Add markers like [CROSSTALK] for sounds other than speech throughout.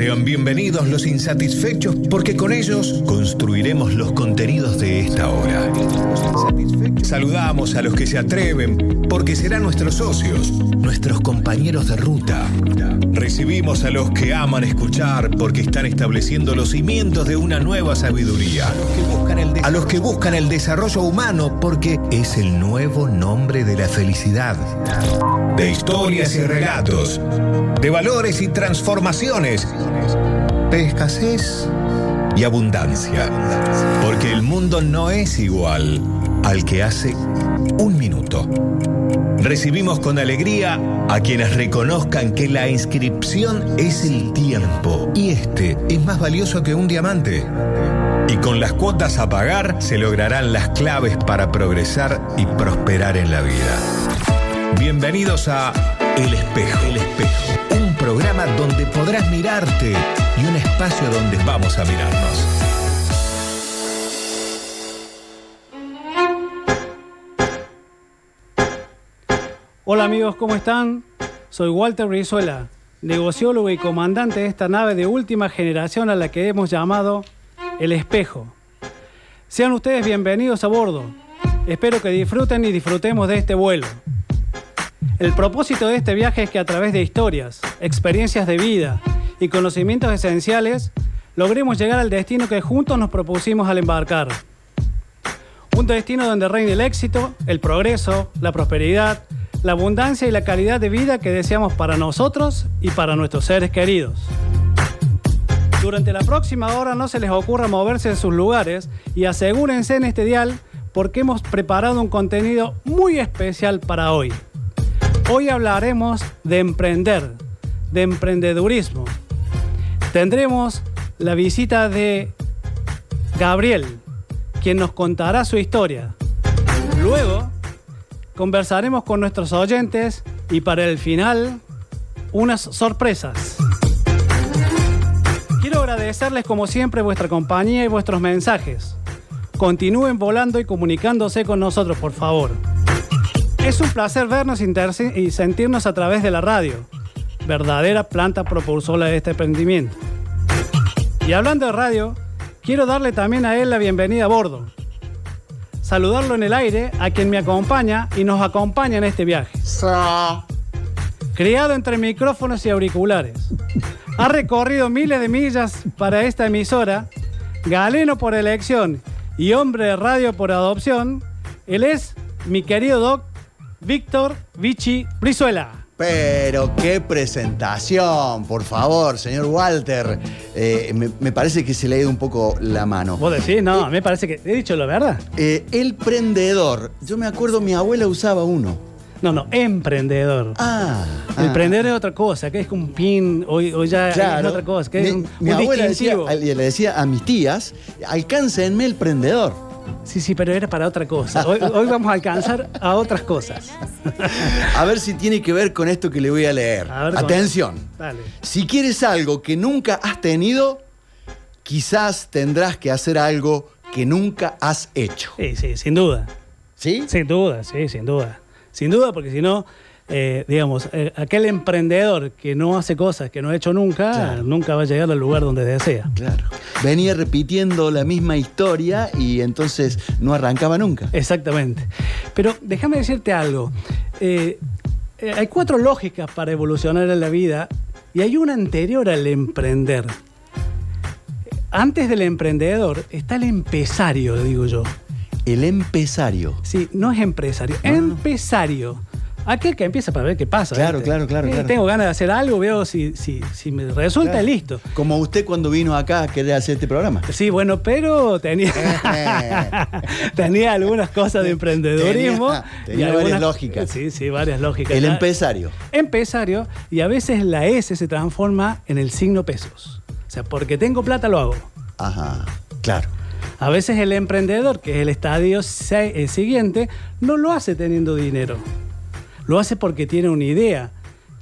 Sean bienvenidos los insatisfechos porque con ellos construiremos los contenidos de esta hora. Saludamos a los que se atreven porque serán nuestros socios, nuestros compañeros de ruta. Recibimos a los que aman escuchar porque están estableciendo los cimientos de una nueva sabiduría. A los que buscan el desarrollo humano porque es el nuevo nombre de la felicidad. De historias y relatos, de valores y transformaciones, de escasez y abundancia. Porque el mundo no es igual al que hace un minuto. Recibimos con alegría a quienes reconozcan que la inscripción es el tiempo y este es más valioso que un diamante. Y con las cuotas a pagar se lograrán las claves para progresar y prosperar en la vida. Bienvenidos a El Espejo. El Espejo. Programa donde podrás mirarte y un espacio donde vamos a mirarnos. Hola amigos, ¿cómo están? Soy Walter Brizuela, negociólogo y comandante de esta nave de última generación a la que hemos llamado El Espejo. Sean ustedes bienvenidos a bordo. Espero que disfruten y disfrutemos de este vuelo. El propósito de este viaje es que a través de historias, experiencias de vida y conocimientos esenciales, logremos llegar al destino que juntos nos propusimos al embarcar. Un destino donde reine el éxito, el progreso, la prosperidad, la abundancia y la calidad de vida que deseamos para nosotros y para nuestros seres queridos. Durante la próxima hora no se les ocurra moverse de sus lugares y asegúrense en este dial porque hemos preparado un contenido muy especial para hoy. Hoy hablaremos de emprender, de emprendedurismo. Tendremos la visita de Gabriel, quien nos contará su historia. Luego conversaremos con nuestros oyentes y para el final, unas sorpresas. Quiero agradecerles como siempre vuestra compañía y vuestros mensajes. Continúen volando y comunicándose con nosotros, por favor. Es un placer vernos y sentirnos a través de la radio, verdadera planta propulsora de este emprendimiento. Y hablando de radio, quiero darle también a él la bienvenida a bordo saludarlo en el aire a quien me acompaña y nos acompaña en este viaje. Criado entre micrófonos y auriculares. Ha recorrido miles de millas para esta emisora, galeno por elección y hombre de radio por adopción. Él es mi querido doc Víctor Vichy Brizuela. Pero qué presentación, por favor, señor Walter. Eh, me, parece que se le ha ido un poco la mano. ¿Vos decís? No, a mí me parece que he dicho la verdad. Eh, el prendedor. Yo me acuerdo, mi abuela usaba uno. No, no, emprendedor. Ah. Emprender es otra cosa, que es un pin, o, ya es otra cosa, que mi, es un, mi abuela le decía a mis tías, alcáncenme el prendedor. Sí, sí, pero era para otra cosa. Hoy, vamos a alcanzar a otras cosas. A ver si tiene que ver con esto que le voy a leer. Atención. Si quieres algo que nunca has tenido, quizás tendrás que hacer algo que nunca has hecho. Sí, sí, sin duda. ¿Sí? Sin duda, sí, sin duda. Sin duda, porque si no, eh, digamos, eh, aquel emprendedor que no hace cosas que no ha hecho nunca, nunca va a llegar al lugar donde desea. Claro. Venía repitiendo la misma historia y entonces no arrancaba nunca. Exactamente. Pero déjame decirte algo. Eh, hay cuatro lógicas para evolucionar en la vida y hay una anterior al emprender. Antes del emprendedor está el empresario, digo yo. El empresario. Sí, no es empresario, empresario. Aquel que empieza para ver qué pasa. Claro, claro, claro, eh, Tengo ganas de hacer algo, veo si, si, si me resulta listo. Como usted cuando vino acá a querer hacer este programa. Sí, bueno, pero tenía, [LAUGHS] tenía algunas cosas de emprendedorismo. Tenía, varias lógicas. Sí, sí, varias lógicas. El empresario. Empresario, y a veces la S se transforma en el signo pesos. O sea, porque tengo plata lo hago. Ajá, claro. A veces el emprendedor, que es el estadio eh, siguiente, no lo hace teniendo dinero. Lo hace porque tiene una idea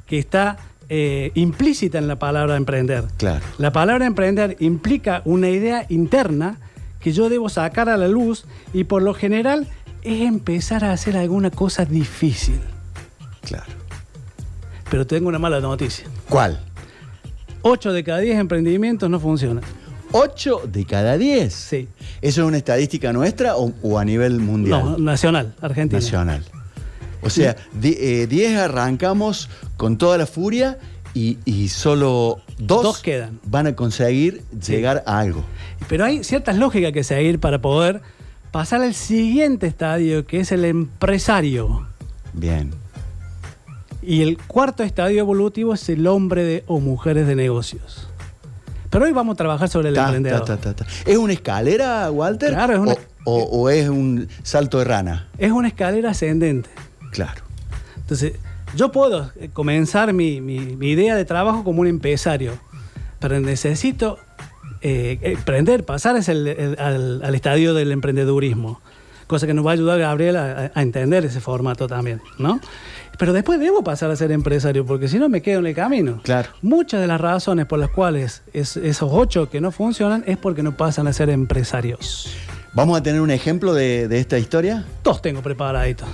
que está eh, implícita en la palabra emprender. Claro. La palabra emprender implica una idea interna que yo debo sacar a la luz y por lo general es empezar a hacer alguna cosa difícil. Claro. Pero tengo una mala noticia. ¿Cuál? 8 de cada 10 emprendimientos no funcionan. 8 de cada 10. Sí. ¿Eso es una estadística nuestra o, a nivel mundial? No, nacional, Argentina. Nacional. O sea, 10 eh, arrancamos con toda la furia y, solo dos, quedan. van a conseguir llegar a algo. Pero hay ciertas lógicas que seguir para poder pasar al siguiente estadio, que es el empresario. Bien. Y el cuarto estadio evolutivo es el hombre de, o mujeres de negocios. Pero hoy vamos a trabajar sobre el emprendedor. ¿Es una escalera, Walter? Claro, es una... o, es un salto de rana? Es una escalera ascendente. Claro. Entonces, yo puedo eh, comenzar mi, idea de trabajo como un empresario, pero necesito eh, emprender, pasar al, estadio del emprendedurismo, cosa que nos va a ayudar Gabriel a, entender ese formato también, ¿no? Pero después debo pasar a ser empresario, porque si no me quedo en el camino. Claro. Muchas de las razones por las cuales esos ocho que no funcionan es porque no pasan a ser empresarios. ¿Vamos a tener un ejemplo de, de esta historia? Dos tengo preparaditos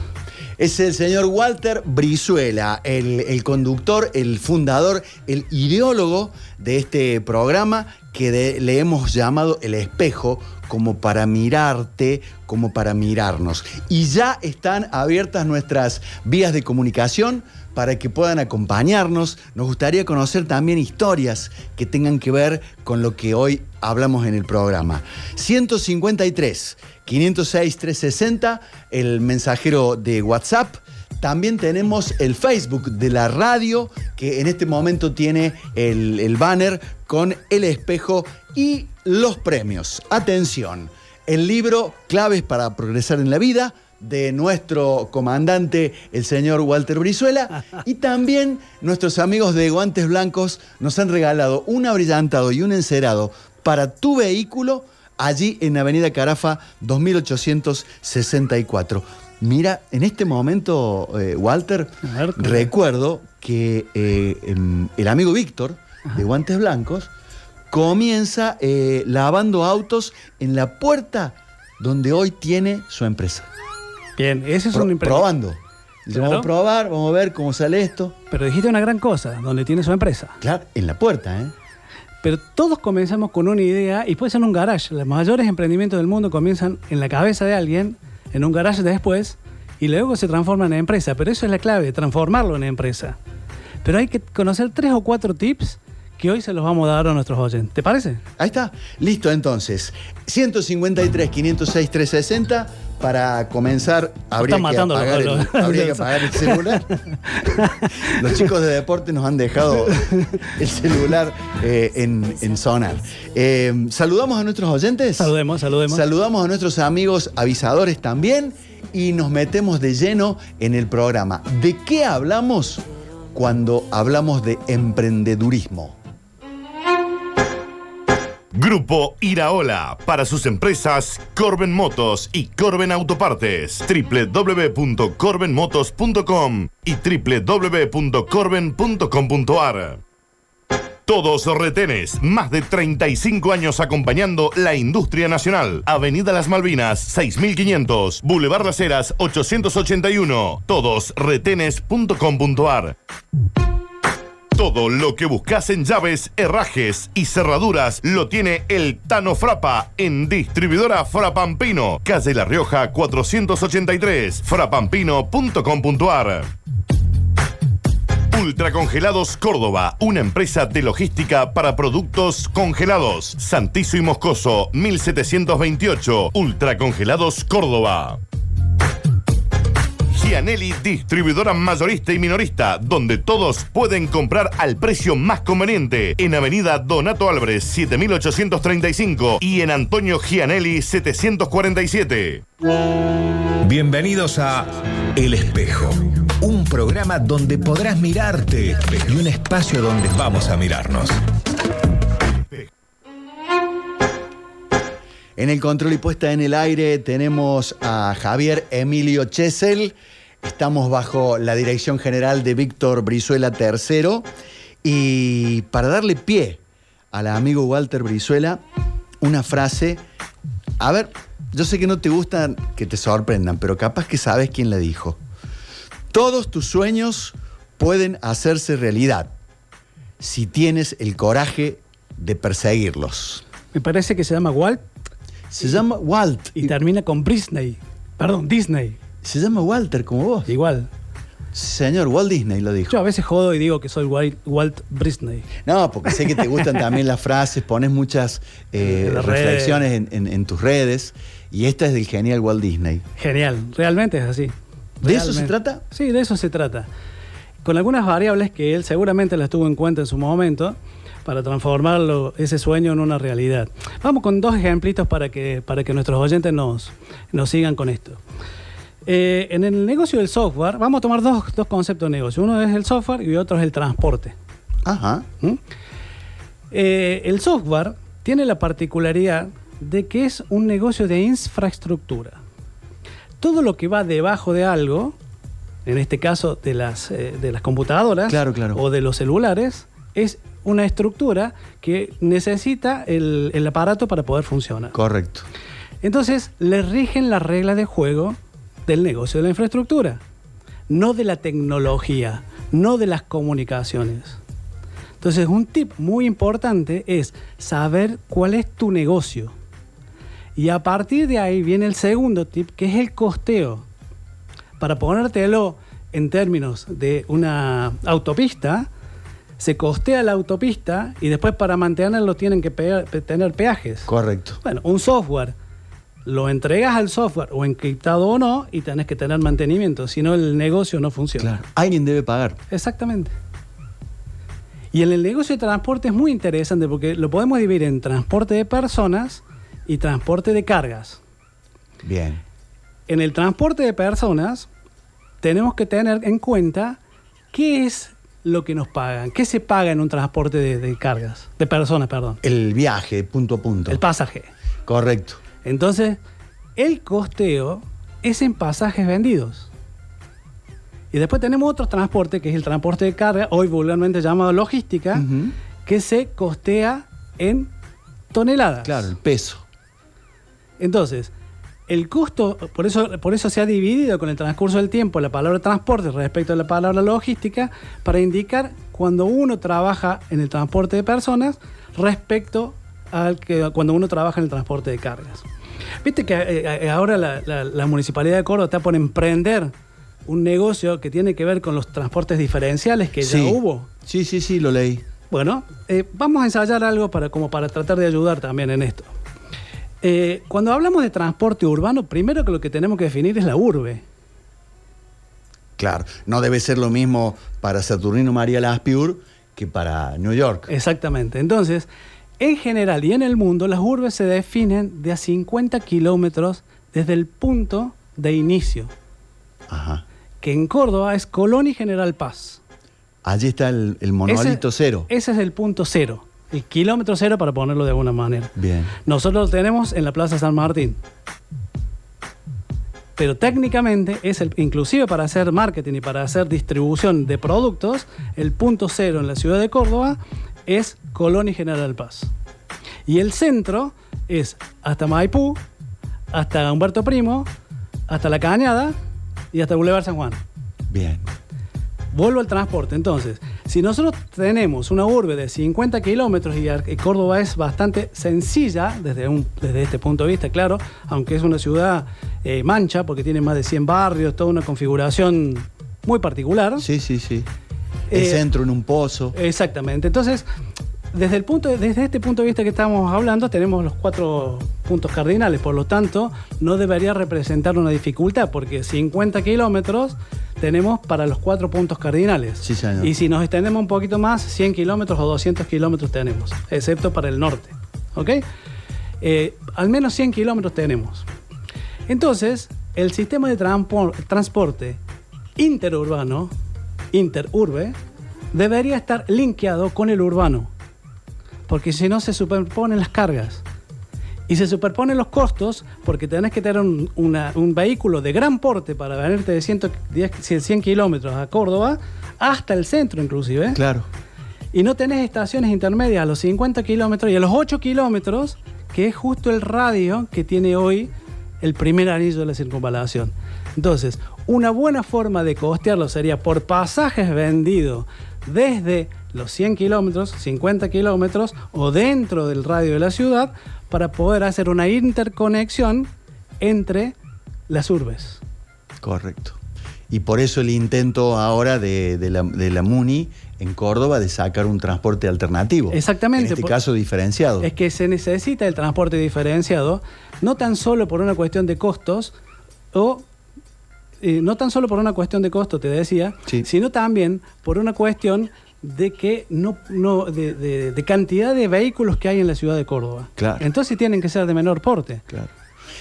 es el señor Walter Brizuela, el, conductor, el fundador, el ideólogo de este programa que le hemos llamado El Espejo, como para mirarte, como para mirarnos. Y ya están abiertas nuestras vías de comunicación para que puedan acompañarnos. Nos gustaría conocer también historias que tengan que ver con lo que hoy hablamos en el programa. 153 506 360, el mensajero de WhatsApp. También tenemos el Facebook de la radio, que en este momento tiene el, el banner con el espejo y los premios. Atención, el libro Claves para Progresar en la Vida de nuestro comandante, el señor Walter Brizuela, [LAUGHS] y también nuestros amigos de Guantes Blancos nos han regalado un abrillantado y un encerado para tu vehículo allí en Avenida Carafa 2864. Mira, en este momento, eh, Walter, recuerdo que eh, em, el amigo Víctor, de Guantes Blancos, comienza eh, lavando autos en la puerta donde hoy tiene su empresa. Bien, ese es un Probando. Vamos a probar, vamos a ver cómo sale esto. Pero dijiste una gran cosa, donde tiene su empresa. Claro, en la puerta, ¿eh? Pero todos comenzamos con una idea y puede ser un garage. Los mayores emprendimientos del mundo comienzan en la cabeza de alguien, en un garage después, y luego se transforman en empresa. Pero eso es la clave, transformarlo en empresa. Pero hay que conocer tres o cuatro tips que hoy se los vamos a dar a nuestros oyentes. ¿Te parece? Ahí está. Listo, entonces. 153, 506, 360 para comenzar habría, que apagar, el, habría que apagar el celular. [LAUGHS] los chicos de deporte nos han dejado el celular eh, en, sonar. Eh, ¿Saludamos a nuestros oyentes? Saludemos, saludemos. Saludamos a nuestros amigos avisadores también y nos metemos de lleno en el programa. ¿De qué hablamos cuando hablamos de emprendedurismo? Grupo Iraola para sus empresas Corben Motos y Corben Autopartes. www.corbenmotos.com y www.corben.com.ar. Todos retenes, más de 35 años acompañando la industria nacional. Avenida Las Malvinas, 6500, Boulevard Las Heras, 881. Todosretenes.com.ar. Todo lo que buscas en llaves, herrajes y cerraduras lo tiene el Tano Frapa en distribuidora Frapampino, calle La Rioja 483, frapampino.com.ar. Ultracongelados Córdoba, una empresa de logística para productos congelados. Santizo y Moscoso, 1728. Ultracongelados Córdoba. Gianelli, distribuidora mayorista y minorista, donde todos pueden comprar al precio más conveniente. En Avenida Donato Álvarez, 7835 y en Antonio Gianelli, 747. Bienvenidos a El Espejo, un programa donde podrás mirarte y un espacio donde vamos a mirarnos. En el control y puesta en el aire tenemos a Javier Emilio Chesel Estamos bajo la dirección general de Víctor Brizuela III y para darle pie al amigo Walter Brizuela, una frase, a ver, yo sé que no te gustan que te sorprendan, pero capaz que sabes quién la dijo. Todos tus sueños pueden hacerse realidad si tienes el coraje de perseguirlos. Me parece que se llama Walt. Se llama Walt. Y termina con Brisney. Perdón, Disney. Se llama Walter como vos. Igual. Señor, Walt Disney lo dijo. Yo a veces jodo y digo que soy Walt, Brisney. No, porque sé que te gustan también las frases, pones muchas eh, reflexiones en, tus redes y esta es del genial Walt Disney. Genial, realmente es así. ¿De eso se trata? Sí, de eso se trata. Con algunas variables que él seguramente las tuvo en cuenta en su momento para transformarlo, ese sueño en una realidad. Vamos con dos ejemplitos para que, para que nuestros oyentes nos, nos sigan con esto. Eh, en el negocio del software, vamos a tomar dos, conceptos de negocio. Uno es el software y otro es el transporte. Ajá. ¿Mm? Eh, el software tiene la particularidad de que es un negocio de infraestructura. Todo lo que va debajo de algo, en este caso de las, eh, de las computadoras o de los celulares, es una estructura que necesita el, el aparato para poder funcionar. Correcto. Entonces, le rigen las reglas de juego del negocio de la infraestructura, no de la tecnología, no de las comunicaciones. Entonces, un tip muy importante es saber cuál es tu negocio. Y a partir de ahí viene el segundo tip, que es el costeo. Para ponértelo en términos de una autopista, se costea la autopista y después para mantenerlo tienen que tener peajes. Correcto. Bueno, un software lo entregas al software o encriptado o no y tenés que tener mantenimiento, si no el negocio no funciona. Claro, alguien debe pagar. Exactamente. Y en el negocio de transporte es muy interesante porque lo podemos dividir en transporte de personas y transporte de cargas. Bien. En el transporte de personas tenemos que tener en cuenta qué es lo que nos pagan, qué se paga en un transporte de, de cargas, de personas, perdón. El viaje, punto a punto. El pasaje. Correcto. Entonces, el costeo es en pasajes vendidos. Y después tenemos otro transporte, que es el transporte de carga, hoy vulgarmente llamado logística, que se costea en toneladas. Claro, el peso. Entonces, el costo, por eso, por eso se ha dividido con el transcurso del tiempo la palabra transporte respecto a la palabra logística, para indicar cuando uno trabaja en el transporte de personas respecto al que cuando uno trabaja en el transporte de cargas. Viste que eh, eh, ahora la, Municipalidad de Córdoba está por emprender un negocio que tiene que ver con los transportes diferenciales que ya hubo. Sí, sí, sí, lo leí. Bueno, eh, vamos a ensayar algo para, como para tratar de ayudar también en esto. cuando hablamos de transporte urbano, primero que lo que tenemos que definir es la urbe. Claro, no debe ser lo mismo para Saturnino María Laspiur que para New York. Exactamente. Entonces, en general y en el mundo, las urbes se definen de a 50 kilómetros desde el punto de inicio. Ajá. Que en Córdoba es Colón y General Paz. Allí está el, monolito cero. Ese es el punto cero. El kilómetro cero para ponerlo de alguna manera. Bien. Nosotros lo tenemos en la Plaza San Martín. Pero técnicamente es el, inclusive para hacer marketing y para hacer distribución de productos, el punto cero en la ciudad de Córdoba es Colón y General Paz. Y el centro es hasta Maipú, hasta Humberto Primo, hasta La Cañada y hasta Boulevard San Juan. Bien. Vuelvo al transporte. Entonces, si nosotros tenemos una urbe de 50 kilómetros y Córdoba es bastante sencilla desde, un, desde este punto de vista, claro, aunque es una ciudad eh, mancha porque tiene más de 100 barrios, toda una configuración muy particular. Sí, sí, sí. El eh, centro en un pozo. Exactamente. Entonces, desde, el punto, desde este punto de vista que estamos hablando, tenemos los cuatro puntos cardinales, por lo tanto, no debería representar una dificultad, porque 50 kilómetros tenemos para los cuatro puntos cardinales. Sí, señor. Y si nos extendemos un poquito más, 100 kilómetros o 200 kilómetros tenemos, excepto para el norte. ¿Ok? Eh, al menos 100 kilómetros tenemos. Entonces, el sistema de transporte interurbano interurbe, debería estar linkeado con el urbano, porque si no se superponen las cargas. Y se superponen los costos porque tenés que tener un, vehículo de gran porte para venirte de 110, 100 kilómetros a Córdoba hasta el centro inclusive. Claro. Y no tenés estaciones intermedias a los 50 kilómetros y a los 8 kilómetros, que es justo el radio que tiene hoy el primer anillo de la circunvalación. Entonces, una buena forma de costearlo sería por pasajes vendidos desde los 100 kilómetros, 50 kilómetros o dentro del radio de la ciudad para poder hacer una interconexión entre las urbes. Correcto. Y por eso el intento ahora de, la, MUNI en Córdoba de sacar un transporte alternativo. Exactamente. En este caso diferenciado. Es que se necesita el transporte diferenciado, no tan solo por una cuestión de costos, o eh, no tan solo por una cuestión de costo, te decía, sino también por una cuestión de que no, no de, de, cantidad de vehículos que hay en la ciudad de Córdoba. Claro. Entonces tienen que ser de menor porte. Claro.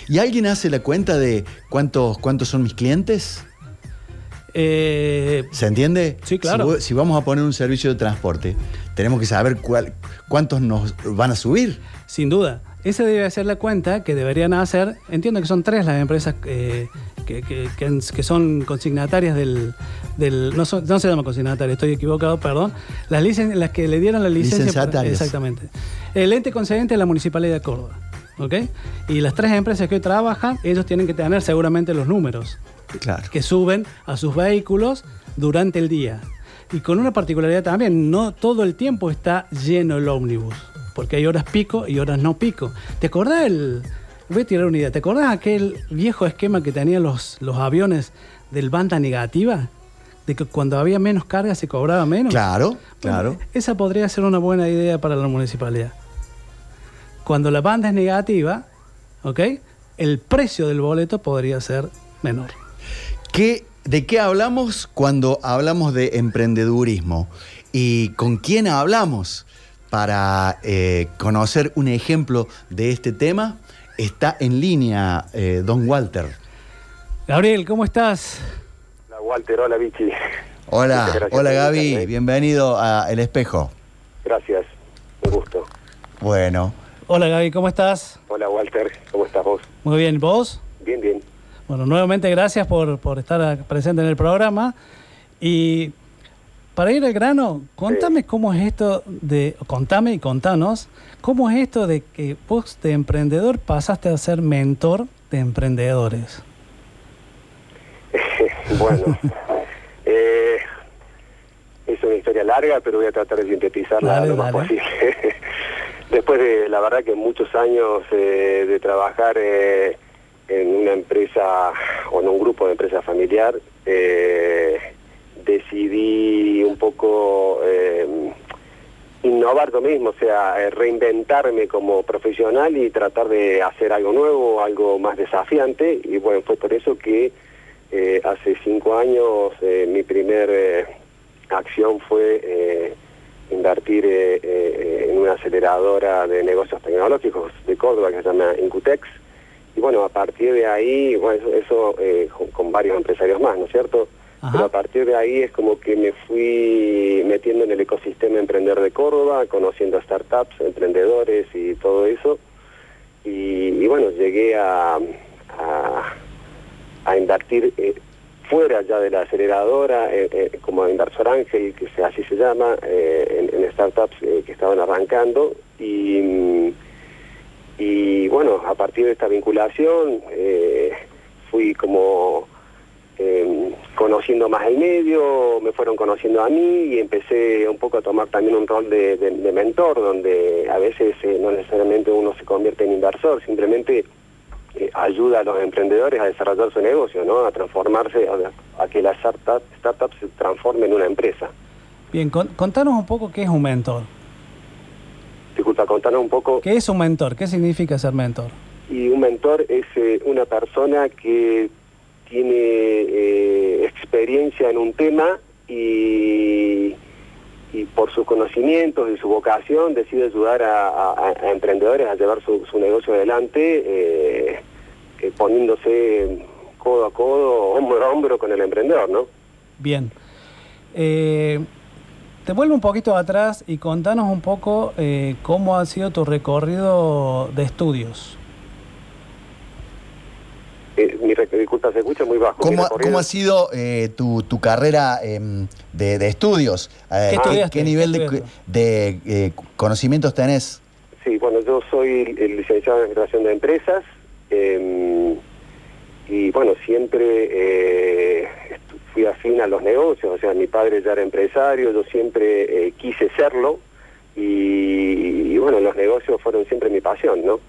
¿Y alguien hace la cuenta de cuántos, cuántos son mis clientes? Eh, ¿Se entiende? Sí, claro. Si, vamos a poner un servicio de transporte, tenemos que saber cuál, cuántos nos van a subir. Sin duda. Esa debe ser la cuenta que deberían hacer. Entiendo que son tres las empresas eh, que, son consignatarias del. no, se llama consignataria, estoy equivocado, perdón. Las, las que le dieron la licencia. Exactamente. El ente concedente es la Municipalidad de Córdoba. ¿Ok? Y las tres empresas que hoy trabajan, ellos tienen que tener seguramente los números que suben a sus vehículos durante el día. Y con una particularidad también, no todo el tiempo está lleno el ómnibus, porque hay horas pico y horas no pico. ¿Te acordás el... Voy a tirar una idea. ¿Te acordás aquel viejo esquema que tenían los, los aviones del banda negativa? De que cuando había menos carga se cobraba menos. Claro, claro. esa podría ser una buena idea para la municipalidad. Cuando la banda es negativa, ¿ok? El precio del boleto podría ser menor. ¿De qué hablamos cuando hablamos de emprendedurismo? ¿Y con quién hablamos? Para eh, conocer un ejemplo de este tema, está en línea eh, don Walter. Gabriel, ¿cómo estás? Hola Walter, hola Vichy. Hola, hola Gaby, bienvenido a El Espejo. Gracias, un gusto. Bueno. Hola Gaby, ¿cómo estás? Hola Walter, ¿cómo estás vos? Muy bien, ¿vos? Bien, bien. Bueno, nuevamente gracias por, estar presente en el programa. Y para ir al grano, contame cómo es esto de, contame y contanos, cómo es esto de que vos de emprendedor pasaste a ser mentor de emprendedores. [LAUGHS] bueno, [LAUGHS] eh, es una historia larga, pero voy a tratar de sintetizarla lo más posible. [LAUGHS] Después de, la verdad que muchos años eh, de trabajar eh, en una empresa o en un grupo de empresa familiar, eh, decidí un poco eh, innovar lo mismo, o sea, eh, reinventarme como profesional y tratar de hacer algo nuevo, algo más desafiante. Y bueno, fue por eso que hace cinco años mi primer acción fue invertir en una aceleradora de negocios tecnológicos de Córdoba que se llama Incutex y bueno, a partir de ahí, bueno, eso, eh, con, varios empresarios más, ¿no es cierto? Pero a partir de ahí es como que me fui metiendo en el ecosistema emprender de Córdoba, conociendo startups, emprendedores y todo eso. Y, bueno, llegué a, a, invertir eh, fuera ya de la aceleradora, eh, como inversor ángel, que así se llama, en, en, startups que estaban arrancando. Y y bueno, a partir de esta vinculación eh, fui como conociendo más el medio, me fueron conociendo a mí y empecé un poco a tomar también un rol de, mentor, donde a veces eh, no necesariamente uno se convierte en inversor, simplemente eh, ayuda a los emprendedores a desarrollar su negocio, ¿no? a transformarse, a, que la startup, startup se transforme en una empresa. Bien, contanos un poco qué es un mentor. Disculpa, contanos un poco. ¿Qué es un mentor? ¿Qué significa ser mentor? Y un mentor es eh, una persona que tiene eh, experiencia en un tema y, por sus conocimientos y su vocación decide ayudar a, emprendedores a llevar su, negocio adelante eh, poniéndose codo a codo, hombro a hombro con el emprendedor, ¿no? Bien. Te vuelvo un poquito atrás y contanos un poco eh, cómo ha sido tu recorrido de estudios. Eh, mi disculpa, se escucha muy bajo. ¿Cómo, ¿cómo ha sido eh, tu, tu, carrera em, de, de, estudios? ¿Qué, ¿Qué, nivel de, de conocimientos tenés? Sí, bueno, yo soy el licenciado en Administración de Empresas em, y bueno, siempre fui afín a los negocios, o sea, mi padre ya era empresario, yo siempre eh, quise serlo y, bueno, los negocios fueron siempre mi pasión, ¿no?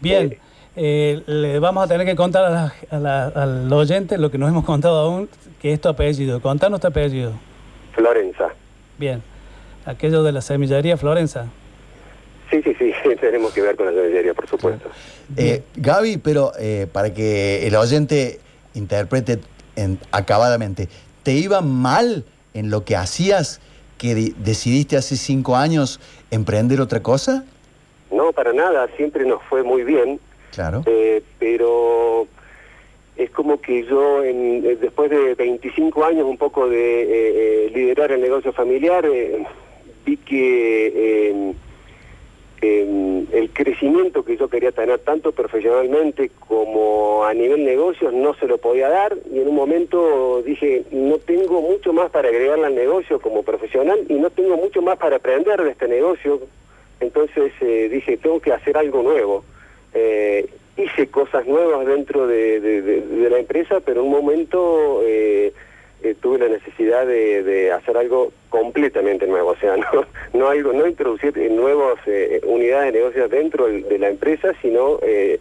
Bien, eh, le vamos a tener que contar al oyente lo que nos hemos contado aún, que es tu apellido. Contanos tu apellido. Florenza. Bien, aquello de la semillería Florenza. Sí, sí, sí, [LAUGHS] tenemos que ver con la semillería, por supuesto. Eh, Gaby, pero para que el oyente interprete acabadamente, ¿te iba mal en lo que hacías que decidiste hace cinco años emprender otra cosa? No, para nada, siempre nos fue muy bien. Claro. Eh, pero es como que yo, en, eh, después de 25 años un poco de eh, liderar el negocio familiar, vi que el crecimiento que yo quería tener tanto profesionalmente como a nivel negocios no se lo podía dar y en un momento dije no tengo mucho más para agregarle al negocio como profesional y no tengo mucho más para aprender de este negocio entonces eh, dije tengo que hacer algo nuevo eh, hice cosas nuevas dentro de, la empresa pero en un momento eh, eh, tuve la necesidad de, hacer algo completamente nuevo, [LAUGHS] o sea, no, no algo, no introducir nuevas eh, unidades de negocios dentro de la empresa, sino eh,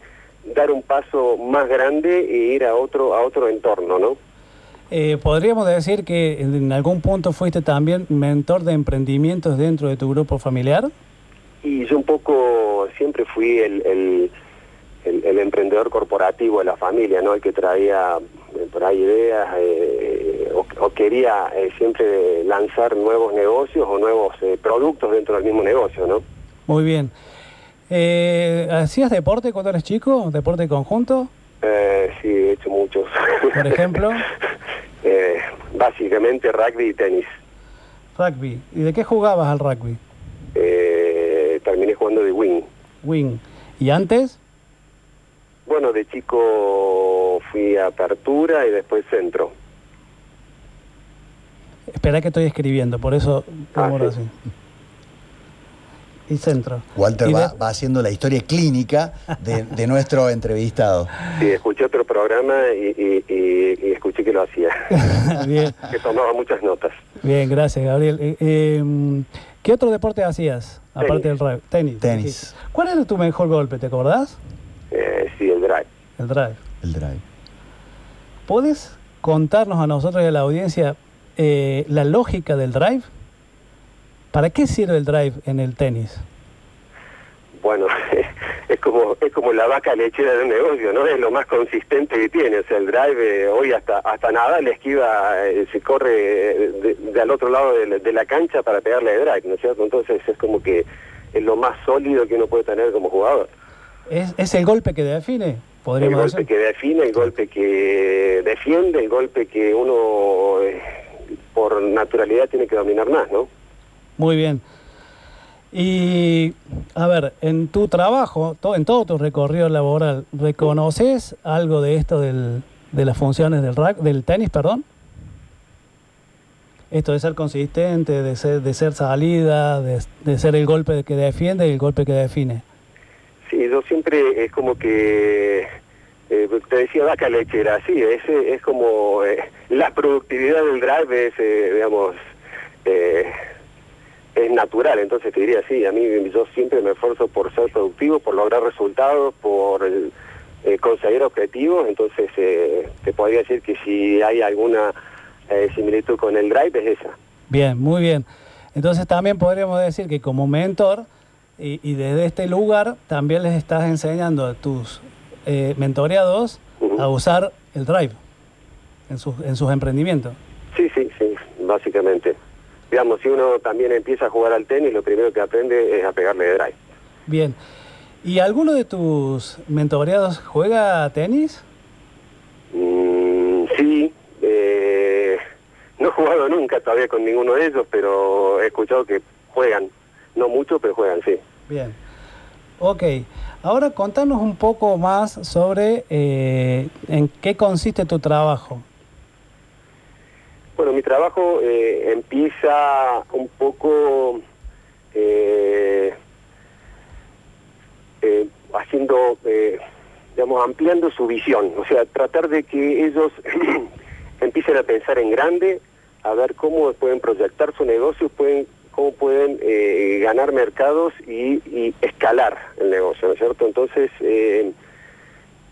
dar un paso más grande e ir a otro, a otro entorno, ¿no? Podríamos decir que en algún punto fuiste también mentor de emprendimientos dentro de tu grupo familiar. Y yo un poco siempre fui el, el emprendedor corporativo de la familia, ¿no? El que traía por ahí ideas eh, o, quería eh, siempre lanzar nuevos negocios o nuevos eh, productos dentro del mismo negocio, ¿no? Muy bien. ¿Hacías deporte cuando eres chico? ¿Deporte conjunto? sí, he hecho muchos. ¿Por ejemplo? [LAUGHS] básicamente rugby y tenis. Rugby. ¿Y de qué jugabas al rugby? terminé jugando de wing. Wing. ¿Y antes? Bueno, de chico fui a apertura y después centro. Espera que estoy escribiendo, por eso ah, así. Y centro. Walter va, haciendo la historia clínica de, nuestro entrevistado. Sí, escuché otro programa y, escuché que lo hacía. [LAUGHS] Bien. Que tomaba muchas notas. Bien, gracias, Gabriel. Eh, em, ¿Qué otro deporte hacías? Aparte del rugby. Tenis. Tenis. ¿Cuál era tu mejor golpe? ¿Te acordás? Eh, sí, el drive. El drive. El drive. ¿Puedes contarnos a nosotros y a la audiencia eh, la lógica del drive? ¿Para qué sirve el drive en el tenis? Bueno, [LAUGHS] es como es como la vaca lechera de un negocio, ¿no? Es lo más consistente que tiene. O sea, el drive eh, hoy hasta hasta nada le esquiva, se corre de, al otro lado de la, cancha para pegarle el drive, ¿no es cierto? Entonces es como que es lo más sólido que uno puede tener como jugador. ¿Es, el golpe que define? el golpe que define, el golpe que defiende, el golpe que uno eh, por naturalidad tiene que dominar más, ¿no? Muy bien. Y, a ver, en tu trabajo, en todo tu recorrido laboral, ¿reconoces algo de esto del, de las funciones del, rack, del tenis, perdón? Esto de ser consistente, de ser, de ser salida, de, de ser el golpe que defiende y el golpe que define. Sí, yo siempre es como que, eh, te decía vaca lechera, sí, es, es como eh, la productividad del drive es, eh, digamos, es natural, entonces te diría, sí, a mí yo siempre me esfuerzo por ser productivo, por lograr resultados, por conseguir objetivos, entonces te podría decir que si hay alguna similitud con el drive es esa. Bien, muy bien. Entonces también podríamos decir que como mentor, y, desde este lugar también les estás enseñando a tus eh, mentoreados a usar el drive en sus, en sus emprendimientos. Sí, sí, sí, básicamente. Digamos, si uno también empieza a jugar al tenis, lo primero que aprende es a pegarle de drive. Bien. ¿Y alguno de tus mentoreados juega tenis? Mm, sí. Eh, no he jugado nunca todavía con ninguno de ellos, pero he escuchado que juegan. No mucho, pero juegan, sí. Bien. Ok, ahora contanos un poco más sobre eh, en qué consiste tu trabajo. Bueno, mi trabajo eh, empieza un poco eh, haciendo, digamos, ampliando su visión, o sea, tratar de que ellos [CLEARS THROAT] empiecen a pensar en grande, a ver cómo pueden proyectar su negocio, pueden cómo pueden eh, ganar mercados y, escalar el negocio, ¿no es cierto? Entonces, eh,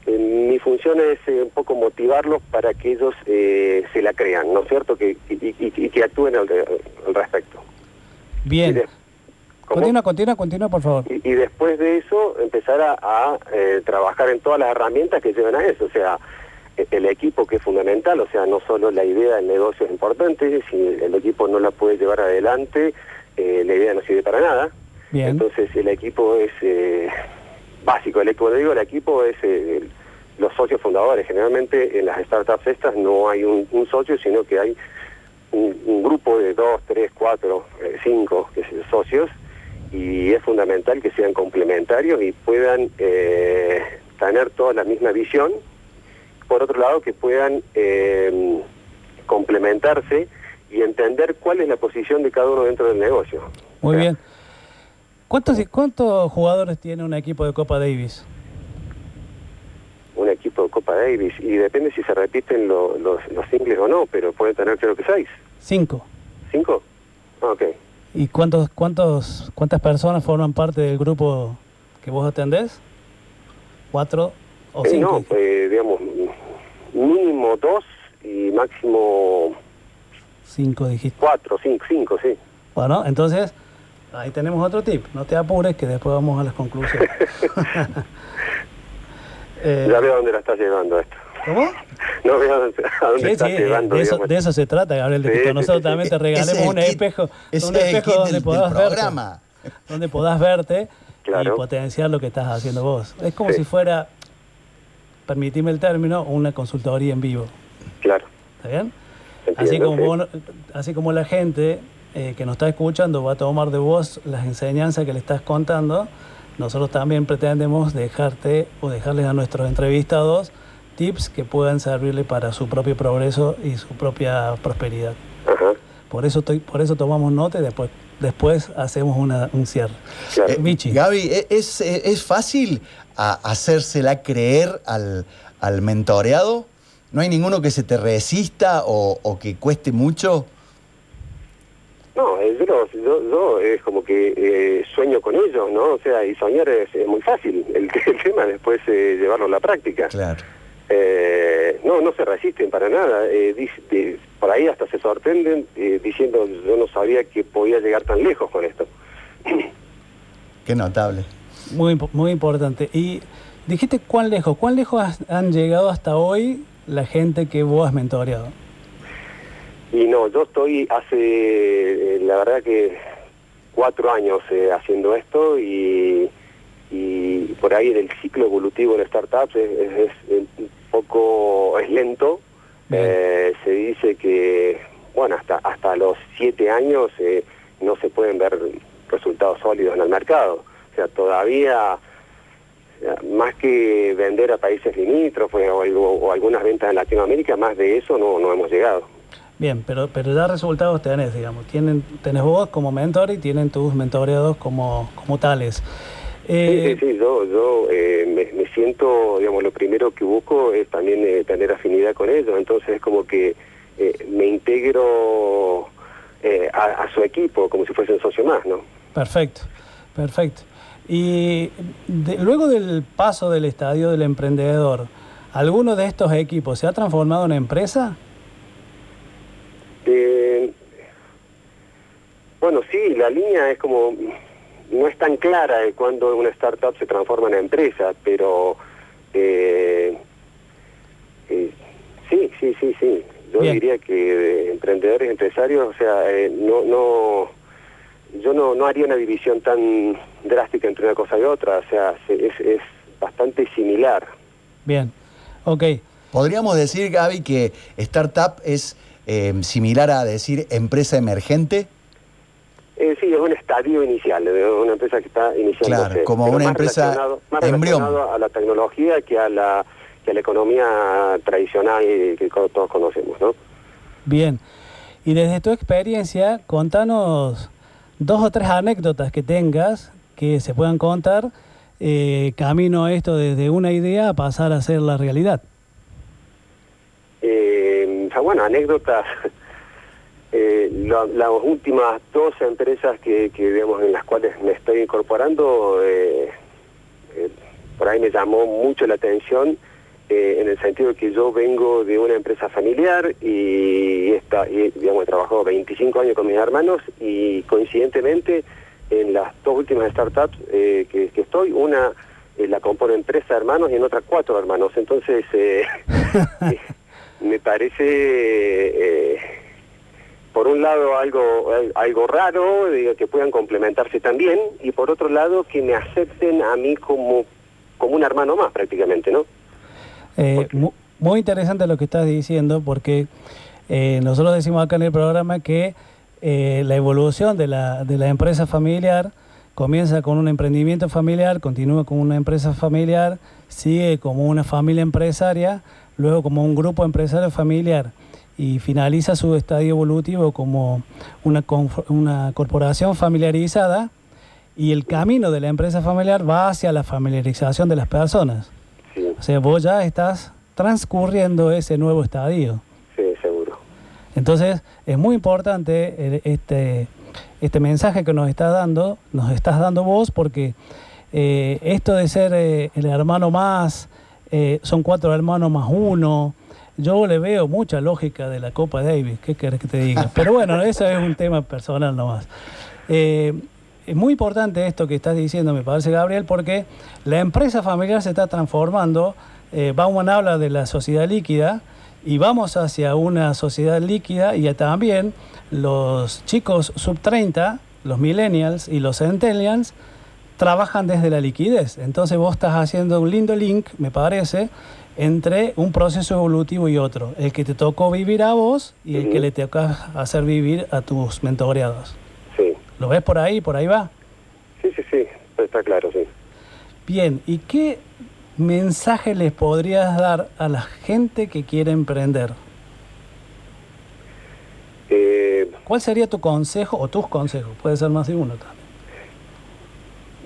mi función es un poco motivarlos para que ellos se la crean, ¿no es cierto? Que, y, que actúen al, respecto. Bien. Continúa, continúa, continúa, por favor. Y, después de eso, empezar a, trabajar en todas las herramientas que llevan a eso, o sea, el equipo que es fundamental, o sea, no solo la idea del negocio es importante, si el equipo no la puede llevar adelante, eh, la idea no sirve para nada. Entonces el equipo es eh, básico, el, equipo digo, el equipo es eh, los socios fundadores. Generalmente en las startups estas no hay un, socio, sino que hay un, grupo de dos, tres, cuatro, cinco que socios y es fundamental que sean complementarios y puedan tener toda la misma visión por otro lado, que puedan eh, complementarse y entender cuál es la posición de cada uno dentro del negocio. Muy bien. ¿Cuántos, ¿Cuántos jugadores tiene un equipo de Copa Davis? Un equipo de Copa Davis, y depende si se repiten los, los singles o no, pero puede tener creo que seis. Cinco. ¿Cinco? Ah, ok. ¿Y cuántos, cuántos, cuántas personas forman parte del grupo que vos atendés? ¿Cuatro o eh, cinco? no, eh, digamos, mínimo dos y máximo... Cinco, dijiste. Cuatro, cinco, cinco, sí. Bueno, entonces, ahí tenemos otro tip. No te apures, que después vamos a las conclusiones. [LAUGHS] [LAUGHS] eh, ya veo dónde la estás llevando esto. ¿Cómo? [LAUGHS] No veo a dónde estás llevando. De eso, de eso, se trata, Gabriel, de que nosotros también te regalemos un espejo, un espejo donde podás verte. Donde podás verte y potenciar lo que estás haciendo vos. Es como si fuera permitime el término, una consultoría en vivo. Claro. ¿Está bien? así, como así como la gente eh, que nos está escuchando va a tomar de vos las enseñanzas que le estás contando, nosotros también pretendemos dejarte o dejarles a nuestros entrevistados tips que puedan servirle para su propio progreso y su propia prosperidad. Por eso por eso tomamos nota y después después hacemos una, un cierre. Claro. Eh, Gaby, ¿e-, ¿es, ¿es fácil a hacérsela creer al, al mentoreado? ¿No hay ninguno que se te resista o, que cueste mucho? No, eh, yo, yo, es como que eh, sueño con ellos, ¿no? O sea, y soñar es, muy fácil. [LAUGHS] El, tema después es llevarlo a la práctica. Claro. Eh, no, no se resisten para nada. por ahí hasta se sorprenden diciendo yo no sabía que podía llegar tan lejos con esto. [CLEARS THROAT] Qué notable. Muy, muy importante. Y dijiste cuán lejos, cuán lejos han llegado hasta hoy la gente que vos has mentoreado. Y no, yo estoy hace, eh, la verdad que cuatro años eh, haciendo esto y, y, por ahí del ciclo evolutivo de startups es, un poco, es lento. Eh, se dice que, bueno, hasta, hasta los siete años no se pueden ver resultados sólidos en el mercado. O sea, todavía, más que vender a países limítrofes o, algunas ventas en Latinoamérica, más de eso no, no hemos llegado. Bien, pero, pero ya resultados tenés, digamos. Tienen, tenés vos como mentor y tienen tus mentoreados como, como tales. sí, sí, sí, yo, yo eh, me, siento, digamos, lo primero que busco es también eh, tener afinidad con ellos, entonces es como que eh, me integro a, su equipo como si fuese un socio más, ¿no? Perfecto, perfecto. Y luego del paso del estadio del emprendedor, ¿alguno de estos equipos se ha transformado en empresa? Eh, bueno, sí, la línea es como, no es tan clara de cuando una startup se transforma en empresa, pero eh, eh, sí, sí, sí, sí. Yo diría que emprendedores, empresarios, o sea, no, no yo no, no haría una división tan drástica entre una cosa y otra, o sea, es, es bastante similar. Bien, ok. ¿Podríamos decir, Gaby, que startup es eh, similar a decir empresa emergente? Eh, sí, es un estadio inicial, una empresa que está iniciando. Claro, como una empresa más relacionado a la tecnología que a la, que a la economía tradicional que todos conocemos, ¿no? Bien. Y desde tu experiencia, contanos dos o tres anécdotas que tengas que se puedan contar eh, camino a esto desde una idea a pasar a ser la realidad. Eh, bueno, anécdotas. [LAUGHS] Eh, las últimas dos empresas que, digamos, en las cuales me estoy incorporando, eh, eh, por ahí me llamó mucho la atención en el sentido que yo vengo de una empresa familiar y, esta, digamos, he trabajado 25 años con mis hermanos y coincidentemente en las dos últimas startups que, estoy, una la compone empresa hermanos y en otra cuatro hermanos. Entonces, [LAUGHS] me parece por un lado algo algo raro digo, que puedan complementarse también y por otro lado que me acepten a mí como como un hermano más prácticamente no eh, muy interesante lo que estás diciendo porque eh, nosotros decimos acá en el programa que eh, la evolución de la, de la empresa familiar comienza con un emprendimiento familiar, continúa con una empresa familiar, sigue como una familia empresaria, luego como un grupo empresario familiar y finaliza su estadio evolutivo como una, una corporación familiarizada y el camino de la empresa familiar va hacia la familiarización de las personas. O sea, vos ya estás transcurriendo ese nuevo estadio. Entonces, es muy importante este, este mensaje que nos está dando, nos estás dando vos, porque eh, esto de ser eh, el hermano más, eh, son cuatro hermanos más uno, yo le veo mucha lógica de la Copa Davis, ¿qué querés que te diga? Pero bueno, [LAUGHS] eso es un tema personal nomás. Eh, es muy importante esto que estás diciendo, me parece, Gabriel, porque la empresa familiar se está transformando. Eh, Bauman habla de la sociedad líquida y vamos hacia una sociedad líquida y también los chicos sub 30, los millennials y los centennials, trabajan desde la liquidez. Entonces vos estás haciendo un lindo link, me parece, entre un proceso evolutivo y otro. El que te tocó vivir a vos y el que le toca hacer vivir a tus mentoreados. Sí. ¿Lo ves por ahí? ¿Por ahí va? Sí, sí, sí, está claro, sí. Bien, ¿y qué mensaje les podrías dar a la gente que quiere emprender? Eh, ¿Cuál sería tu consejo o tus consejos? Puede ser más de uno también.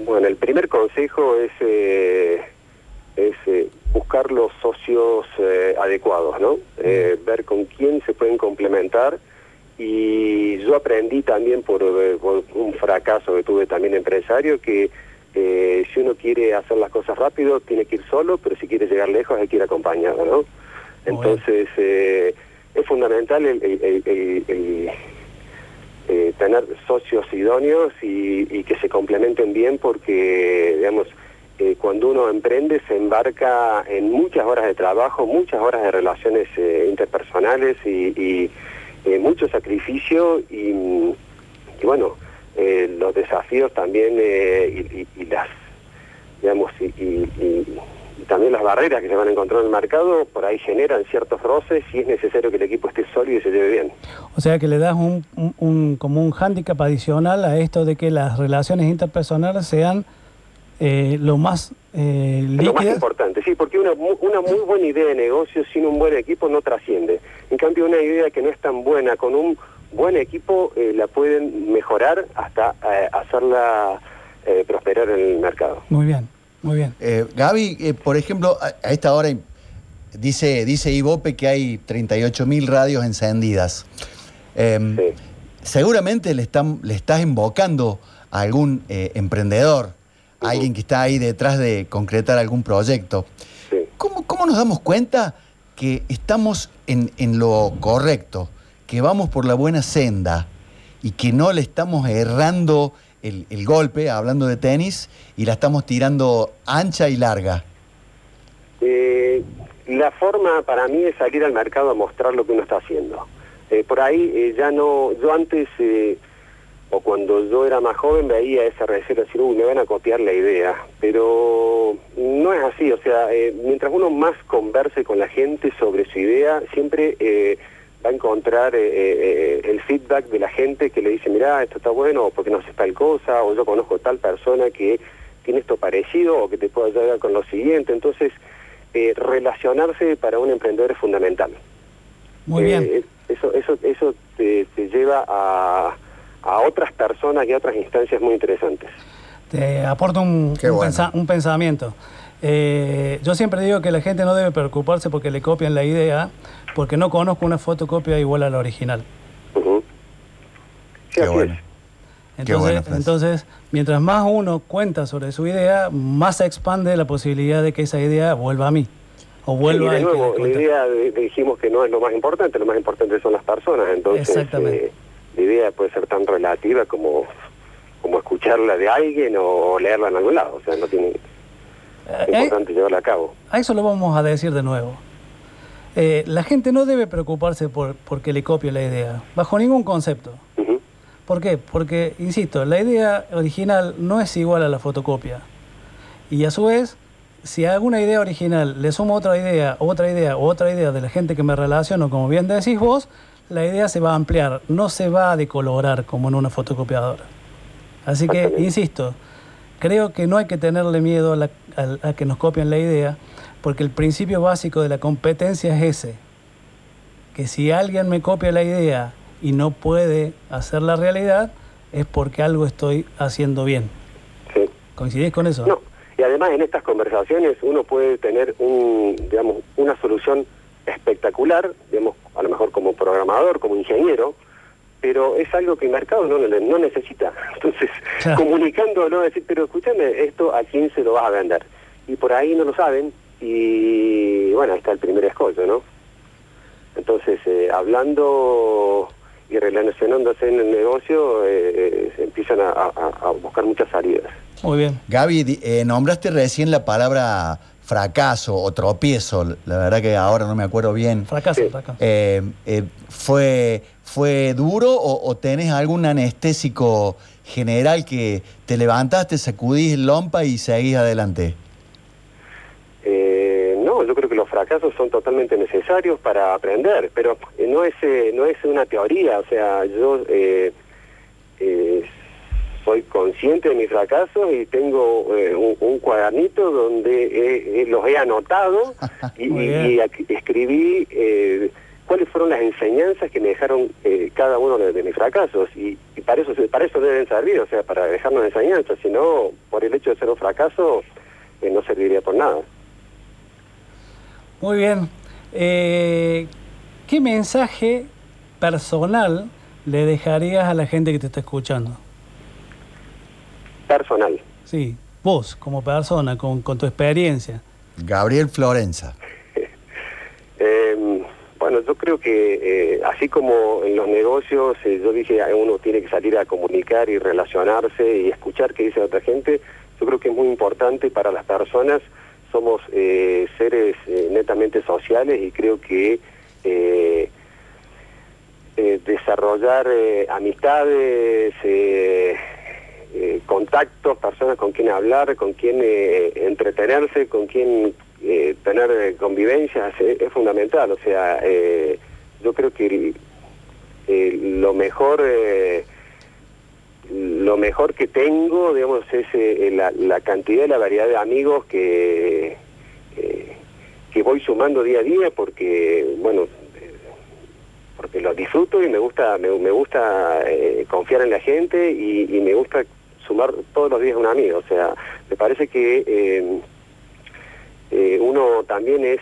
Bueno, el primer consejo es... Eh es eh, buscar los socios eh, adecuados, ¿no? Eh, ver con quién se pueden complementar y yo aprendí también por, un fracaso que tuve también empresario que si uno quiere hacer las cosas rápido tiene que ir solo, pero si quiere llegar lejos hay que ir acompañado, ¿no? Entonces es fundamental el, tener socios idóneos y, y, que se complementen bien porque, digamos, eh, cuando uno emprende se embarca en muchas horas de trabajo, muchas horas de relaciones eh, interpersonales y, eh, mucho sacrificio y, bueno, los desafíos también y, las, digamos, y, también las barreras que se van a encontrar en el mercado, por ahí generan ciertos roces y es necesario que el equipo esté sólido y se lleve bien. O sea que le das un, un como un hándicap adicional a esto de que las relaciones interpersonales sean eh, lo más eh, Lo más importante, sí, porque una, una muy buena idea de negocio sin un buen equipo no trasciende. En cambio, una idea que no es tan buena con un buen equipo eh, la pueden mejorar hasta eh, hacerla prosperar en el mercado. Muy bien, muy bien. Gaby, por ejemplo, a, esta hora dice, dice Ivope que hay 38.000 radios encendidas. Em, seguramente le, están, le estás invocando a algún emprendedor alguien que está ahí detrás de concretar algún proyecto. ¿Cómo, nos damos cuenta que estamos en, lo correcto, que vamos por la buena senda y que no le estamos errando el, golpe, hablando de tenis, y la estamos tirando ancha y larga? Eh, la forma para mí es salir al mercado a mostrar lo que uno está haciendo. Eh, por ahí eh, ya no, yo antes o cuando yo era más joven veía esa receta decir, uy, me van a copiar la idea, pero no es así, o sea, mientras uno más converse con la gente sobre su idea, siempre eh, va a encontrar eh, el feedback de la gente que le dice, mira, esto está bueno, porque no haces tal cosa, o yo conozco tal persona que tiene esto parecido, o que te pueda ayudar con lo siguiente, entonces relacionarse para un emprendedor es fundamental. Muy bien. Eso, eso, eso te lleva a a otras personas y a otras instancias muy interesantes. te aporto un, pensamiento. Eh, yo siempre digo que la gente no debe preocuparse porque le copian la idea, porque no conozco una fotocopia igual a la original. Qué bueno. Entonces, entonces, mientras más uno cuenta sobre su idea, más se expande la posibilidad de que esa idea vuelva a mí. O vuelva de nuevo, la idea dijimos que no es lo más importante, lo más importante son las personas. Entonces, eh, la idea puede ser tan relativa como, como escucharla de alguien o leerla en algún lado. O sea, no tiene. Es eh, importante llevarla a cabo. A eso lo vamos a decir de nuevo. Eh, la gente no debe preocuparse por porque le copie la idea, bajo ningún concepto. ¿Por qué? Porque, insisto, la idea original no es igual a la fotocopia. Y a su vez, si a alguna idea original le sumo otra idea, otra idea, otra idea de la gente que me relaciono, como bien decís vos, la idea se va a ampliar, no se va a decolorar como en una fotocopiadora. Así que, insisto, creo que no hay que tenerle miedo a, a que nos copien la idea, porque el principio básico de la competencia es ese, que si alguien me copia la idea y no puede hacer la realidad, es porque algo estoy haciendo bien. Sí. ¿Coincidís con eso? No, y además en estas conversaciones uno puede tener un, digamos, una solución espectacular, digamos, a lo mejor como programador, como ingeniero, pero es algo que el mercado no, no necesita. [LAUGHS] Entonces, comunicando, no decir, pero escúchame, esto a quién se lo vas a vender. Y por ahí no lo saben, y bueno, ahí está el primer escollo, ¿no? Entonces, eh, hablando y relacionándose en el negocio, eh, se empiezan a, buscar muchas salidas. Muy bien. Gaby, eh, nombraste recién la palabra fracaso o tropiezo, la verdad que ahora no me acuerdo bien. Fracaso, fracaso. Eh, ¿fue, ¿Fue duro o, o, tenés algún anestésico general que te levantaste, sacudís lompa y seguís adelante? yo creo que los fracasos son totalmente necesarios para aprender, pero eh, no es eh, no es una teoría, o sea, yo eh, soy consciente de mis fracasos y tengo un, cuadernito donde los he anotado y, [LAUGHS] escribí cuáles fueron las enseñanzas que me dejaron cada uno de, mis fracasos y, para eso para eso deben servir, o sea, para dejarnos enseñanzas, si no, por el hecho de ser un fracaso, no serviría por nada. Muy bien. Eh, ¿Qué mensaje personal le dejarías a la gente que te está escuchando? Personal. Sí, vos como persona, con, tu experiencia. Gabriel Florenza. [LAUGHS] Em, bueno, yo creo que eh, así como en los negocios, eh, yo dije, uno tiene que salir a comunicar y relacionarse y escuchar qué dice otra gente, yo creo que es muy importante para las personas somos eh, seres eh, netamente sociales y creo que eh, desarrollar amistades, contactos, personas con quien hablar, con quien entretenerse, con quien tener convivencias es, fundamental. O sea, yo creo que lo mejor lo mejor que tengo, digamos, es eh, la, cantidad y la variedad de amigos que, eh, que voy sumando día a día porque, bueno, porque lo disfruto y me gusta me, gusta eh, confiar en la gente y, me gusta sumar todos los días un amigo. O sea, me parece que uno también es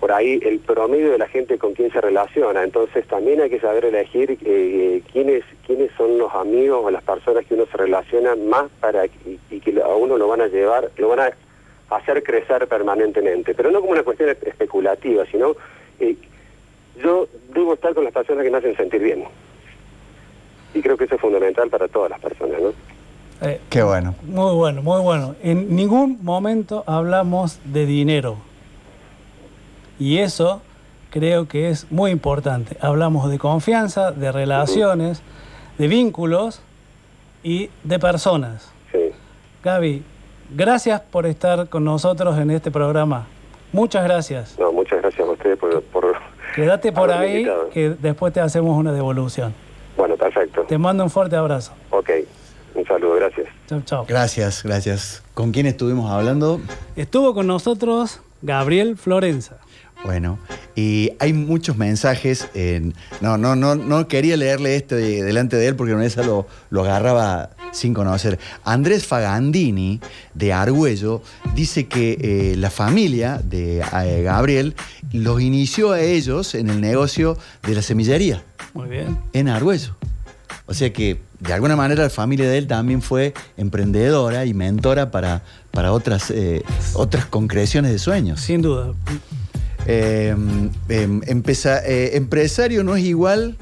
por ahí el promedio de la gente con quien se relaciona. Entonces también hay que saber elegir eh, quiénes quiénes son los amigos o las personas que uno se relaciona más para y, que a uno lo van a llevar, lo van a hacer crecer permanentemente. Pero no como una cuestión especulativa, sino eh, yo debo estar con las personas que me hacen sentir bien. Y creo que eso es fundamental para todas las personas, ¿no? Eh, Qué bueno. Muy bueno, muy bueno. En ningún momento hablamos de dinero y eso creo que es muy importante. Hablamos de confianza, de relaciones, de vínculos y de personas. Sí. Gaby, gracias por estar con nosotros en este programa. Muchas gracias. No, muchas gracias a ustedes por... Quédate por ahí que después te hacemos una devolución. Bueno, perfecto. Te mando un fuerte abrazo. Ok, un saludo, gracias. Chao, chao. Gracias, gracias. ¿Con quién estuvimos hablando? Estuvo con nosotros Gabriel Florenza. Bueno, Y hay muchos mensajes. En, no, no, no, no quería leerle esto delante de él porque no esa lo, lo agarraba sin conocer. Andrés Fagandini, de Argüello, dice que eh, la familia de eh, Gabriel los inició a ellos en el negocio de la semillería. Muy bien. En Argüello. O sea que, de alguna manera, la familia de él también fue emprendedora y mentora para, para otras, eh, otras concreciones de sueños. Sin duda. Em, em, empresario no es igual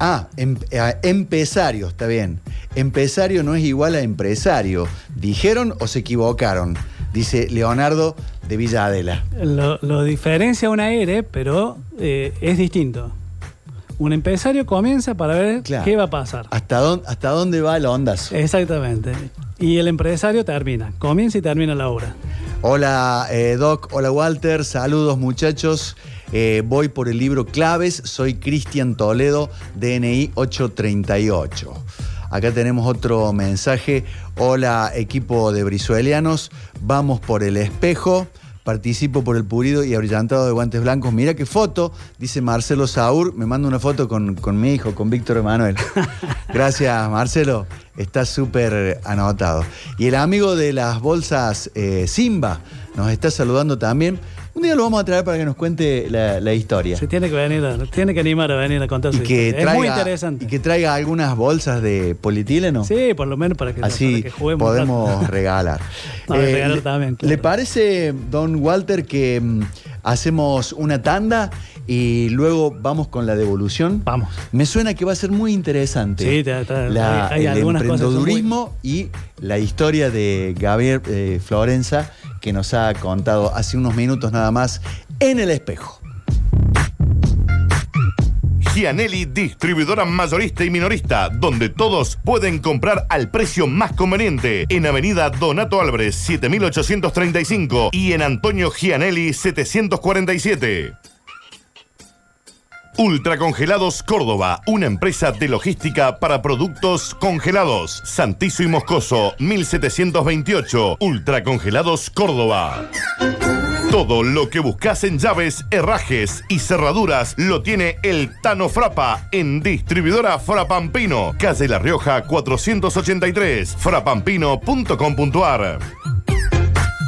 Ah, em, empresario, está bien. Empresario no es igual a empresario. ¿Dijeron o se equivocaron? Dice Leonardo de Villadela. Lo, diferencia una R, pero eh, es distinto. Un empresario comienza para ver qué va a pasar. ¿Hasta dónde, ¿Hasta dónde va la onda? Exactamente. Y el empresario termina. Comienza y termina la obra. Hola eh, Doc, hola Walter, saludos muchachos. Eh, voy por el libro Claves, soy Cristian Toledo, DNI 838. Acá tenemos otro mensaje. Hola equipo de Brizuelianos, vamos por el espejo. Participo por el pulido y abrillantado de guantes blancos. Mira qué foto, dice Marcelo Saur. Me manda una foto con, mi hijo, con Víctor Emanuel. [LAUGHS] Gracias, Marcelo. Está súper anotado. Y el amigo de las bolsas eh, Simba nos está saludando también. Un día lo vamos a traer para que nos cuente la, historia. Se tiene que venir, tiene que animar a venir a contar su que Es muy interesante. Y que traiga algunas bolsas de polietileno. Sí, por lo menos para que, Así juguemos. Podemos [LAUGHS] regalar. [LAUGHS] Eh, regalar también, ¿Le parece, don Walter, que mm, hacemos una tanda y luego vamos con la devolución? Vamos. Me suena que va a ser muy interesante. Sí, está, hay, el emprendedurismo y la historia de Gabriel eh, Florenza que nos ha contado hace unos minutos nada más en el espejo. Gianelli, distribuidora mayorista y minorista, donde todos pueden comprar al precio más conveniente. En Avenida Donato Álvarez, 7835 y en Antonio Gianelli, 747. Ultracongelados Córdoba, una empresa de logística para productos congelados. Santizo y Moscoso, 1728. Ultracongelados Córdoba. Todo lo que buscas en llaves, herrajes y cerraduras lo tiene el Tano Frapa en distribuidora Frapampino, calle La Rioja 483, frapampino.com.ar.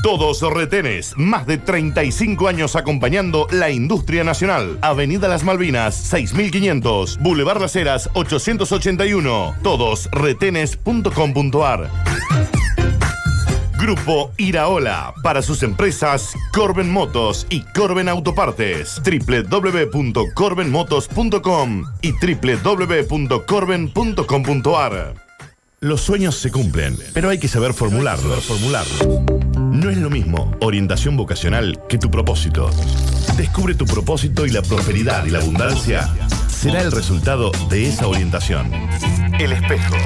Todos retenes, más de 35 años acompañando la industria nacional. Avenida Las Malvinas, 6500, Boulevard Las Heras, 881. Todosretenes.com.ar. Grupo Iraola, para sus empresas Corben Motos y Corben Autopartes. www.corbenmotos.com y www.corben.com.ar. Los sueños se cumplen, pero hay que saber formularlos. formularlos. No es lo mismo orientación vocacional que tu propósito. Descubre tu propósito y la prosperidad y la abundancia será el resultado de esa orientación. El espejo.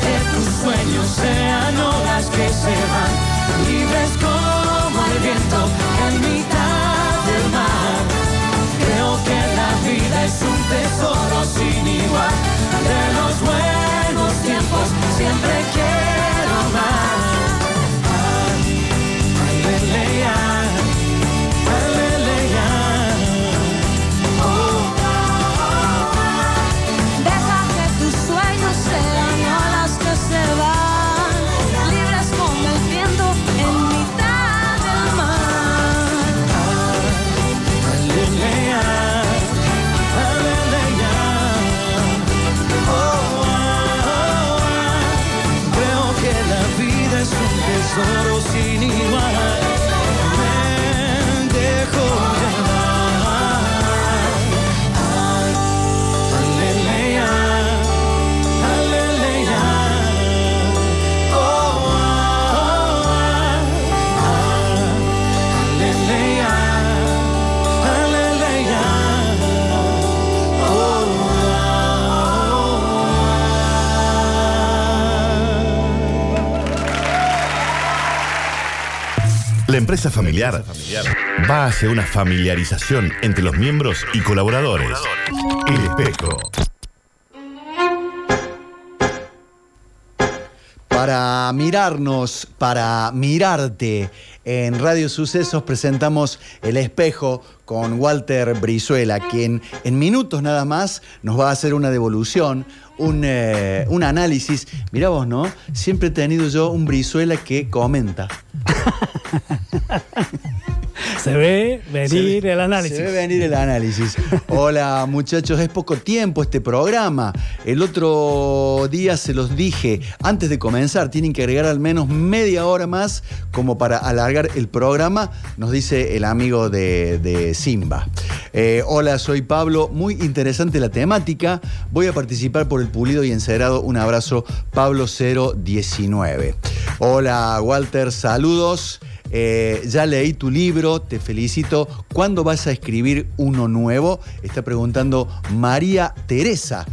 que tus sueños sean horas que se van. Empresa familiar va hacia una familiarización entre los miembros y colaboradores. El espejo. Para mirarnos, para mirarte, en Radio Sucesos presentamos El Espejo con Walter Brizuela, quien en minutos nada más nos va a hacer una devolución, un, eh, un análisis. Mirá vos, ¿no? Siempre he tenido yo un Brizuela que comenta. [LAUGHS] Se ve venir el análisis. Se ve venir el análisis. Hola muchachos, es poco tiempo este programa. El otro día se los dije, antes de comenzar, tienen que agregar al menos media hora más como para alargar el programa, nos dice el amigo de, Simba. Eh, hola, soy Pablo, muy interesante la temática. Voy a participar por el pulido y encerado. Un abrazo, Pablo 019. Hola Walter, saludos. Eh, ya leí tu libro, te felicito. ¿Cuándo vas a escribir uno nuevo? Está preguntando María Teresa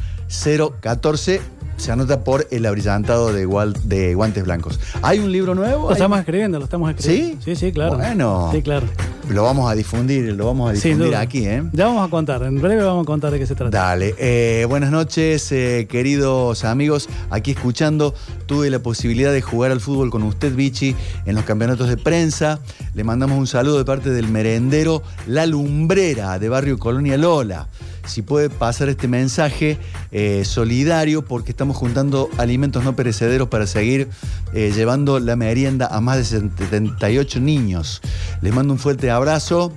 014 se anota por el abrillantado de, de guantes blancos. ¿Hay un libro nuevo? Lo estamos escribiendo, lo estamos escribiendo. ¿Sí? Sí, sí, claro. Bueno. Sí, claro. Lo vamos a difundir, lo vamos a difundir aquí, ¿eh? Ya vamos a contar, en breve vamos a contar de qué se trata. Dale. Eh, buenas noches, eh, queridos amigos. Aquí escuchando, tuve la posibilidad de jugar al fútbol con usted, Vichy, en los campeonatos de prensa. Le mandamos un saludo de parte del merendero La Lumbrera de Barrio Colonia Lola si puede pasar este mensaje eh, solidario porque estamos juntando alimentos no perecederos para seguir eh, llevando la merienda a más de 78 niños. Les mando un fuerte abrazo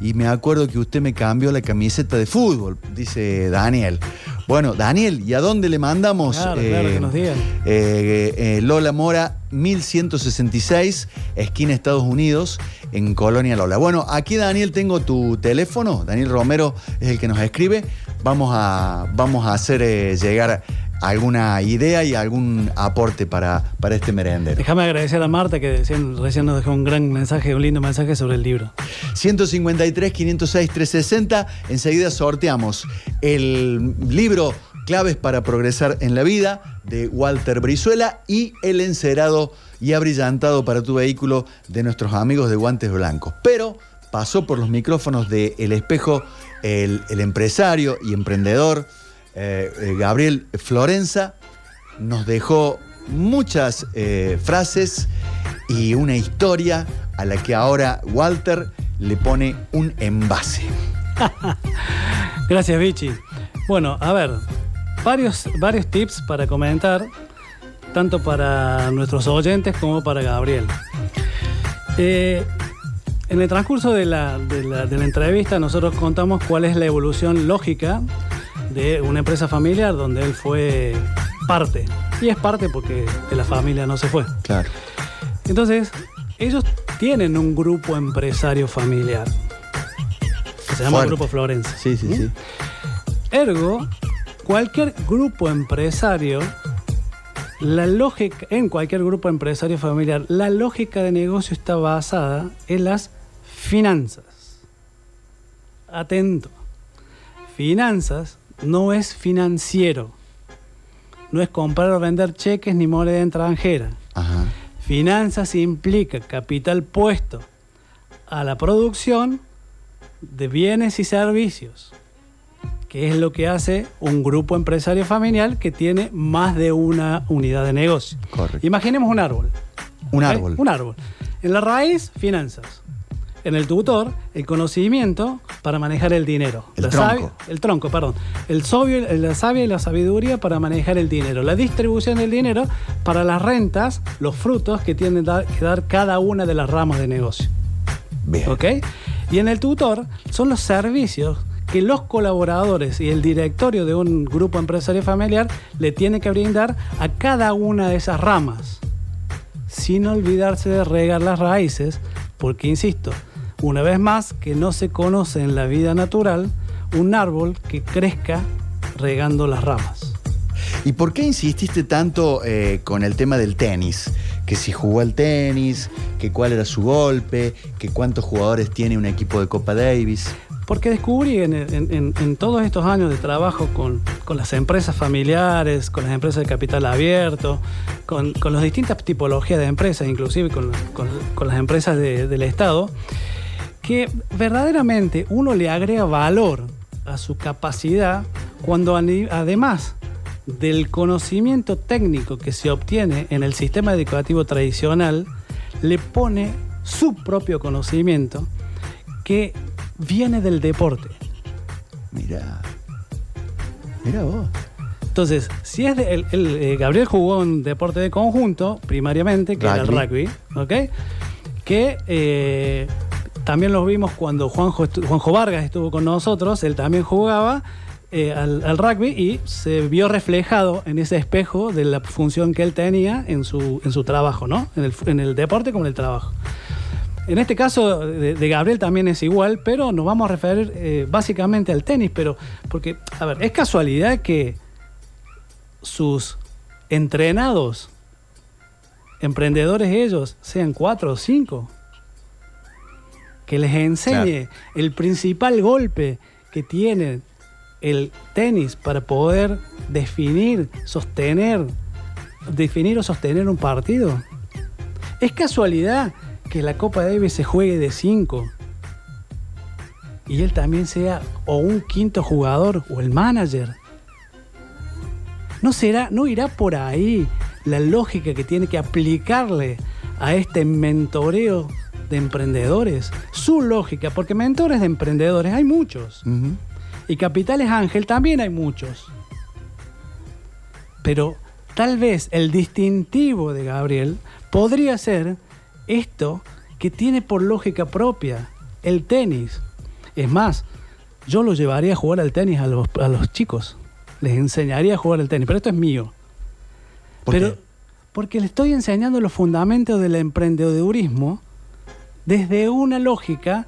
y me acuerdo que usted me cambió la camiseta de fútbol, dice Daniel. Bueno, Daniel, ¿y a dónde le mandamos? Claro, claro, que nos digan. Eh, Lola Mora, 1166, esquina Estados Unidos, en Colonia Lola. Bueno, aquí Daniel tengo tu teléfono, Daniel Romero es el que nos escribe. Vamos a, vamos a hacer eh, llegar alguna idea y algún aporte para, para este merendero. Déjame agradecer a Marta que recién nos dejó un gran mensaje, un lindo mensaje sobre el libro. 153, 506, 360. Enseguida sorteamos el libro Claves para progresar en la vida de Walter Brizuela y el encerado y abrillantado para tu vehículo de nuestros amigos de Guantes Blancos. Pero pasó por los micrófonos de El Espejo el, empresario y emprendedor eh, eh, Gabriel Florenza, nos dejó muchas eh, frases y una historia a la que ahora Walter le pone un envase. [LAUGHS] Gracias, Vichy. Bueno, a ver, varios, varios tips para comentar, tanto para nuestros oyentes como para Gabriel. En el transcurso de la, entrevista nosotros contamos cuál es la evolución lógica de una empresa familiar donde él fue parte. Y es parte porque de la familia no se fue. Claro. Entonces, ellos tienen un grupo empresario familiar. se llama Grupo Florencia. Sí, sí, sí. Ergo, cualquier grupo empresario, la lógica, en cualquier grupo empresario familiar, la lógica de negocio está basada en las finanzas. Atento. Finanzas no es financiero. no es comprar o vender cheques ni moneda extranjera. Finanzas implica capital puesto a la producción de bienes y servicios, que es lo que hace un grupo empresario familiar que tiene más de una unidad de negocio. Imaginemos un árbol. Un árbol. Un árbol. En la raíz, finanzas. En el tutor, el conocimiento para manejar el dinero. El tronco. el tronco, perdón. El sabio, la sabia y la sabiduría para manejar el dinero. La distribución del dinero para las rentas, los frutos que tienen que dar cada una de las ramas de negocio. Bien. ¿Ok? Y en el tutor son los servicios que los colaboradores y el directorio de un grupo empresario familiar le tienen que brindar a cada una de esas ramas, sin olvidarse de regar las raíces, porque insisto, una vez más, que no se conoce en la vida natural un árbol que crezca regando las ramas. ¿Y por qué insististe tanto eh, con el tema del tenis? Que si jugó al tenis, que cuál era su golpe, que cuántos jugadores tiene un equipo de Copa Davis. Porque descubrí en, todos estos años de trabajo con, las empresas familiares, con las empresas de capital abierto, con, las distintas tipologías de empresas, inclusive con, las empresas del Estado, que verdaderamente uno le agrega valor a su capacidad cuando además del conocimiento técnico que se obtiene en el sistema educativo tradicional, le pone su propio conocimiento que viene del deporte. Mira, mira vos. Entonces, si es de, el, eh, Gabriel jugó un deporte de conjunto, primariamente, que era el rugby, ¿ok? Que eh, también lo vimos cuando Juanjo, Juanjo Vargas estuvo con nosotros, él también jugaba eh, al, rugby y se vio reflejado en ese espejo de la función que él tenía en su, en su trabajo, ¿no? En el, deporte como en el trabajo. En este caso de, Gabriel también es igual, pero nos vamos a referir eh, básicamente al tenis, pero porque, a ver, es casualidad que sus entrenados, emprendedores ellos, sean cuatro o cinco que les enseñe el principal golpe que tiene el tenis para poder definir, sostener, definir o sostener un partido. Es casualidad que la Copa Davis se juegue de 5 y él también sea o un quinto jugador o el manager. No será, no irá por ahí la lógica que tiene que aplicarle a este mentoreo de emprendedores, su lógica, porque mentores de emprendedores hay muchos. Y Capitales Ángel también hay muchos. Pero tal vez el distintivo de Gabriel podría ser esto que tiene por lógica propia, el tenis. Es más, yo lo llevaría a jugar al tenis a los, chicos. Les enseñaría a jugar al tenis, pero esto es mío. pero porque le estoy enseñando los fundamentos del emprendedurismo desde una lógica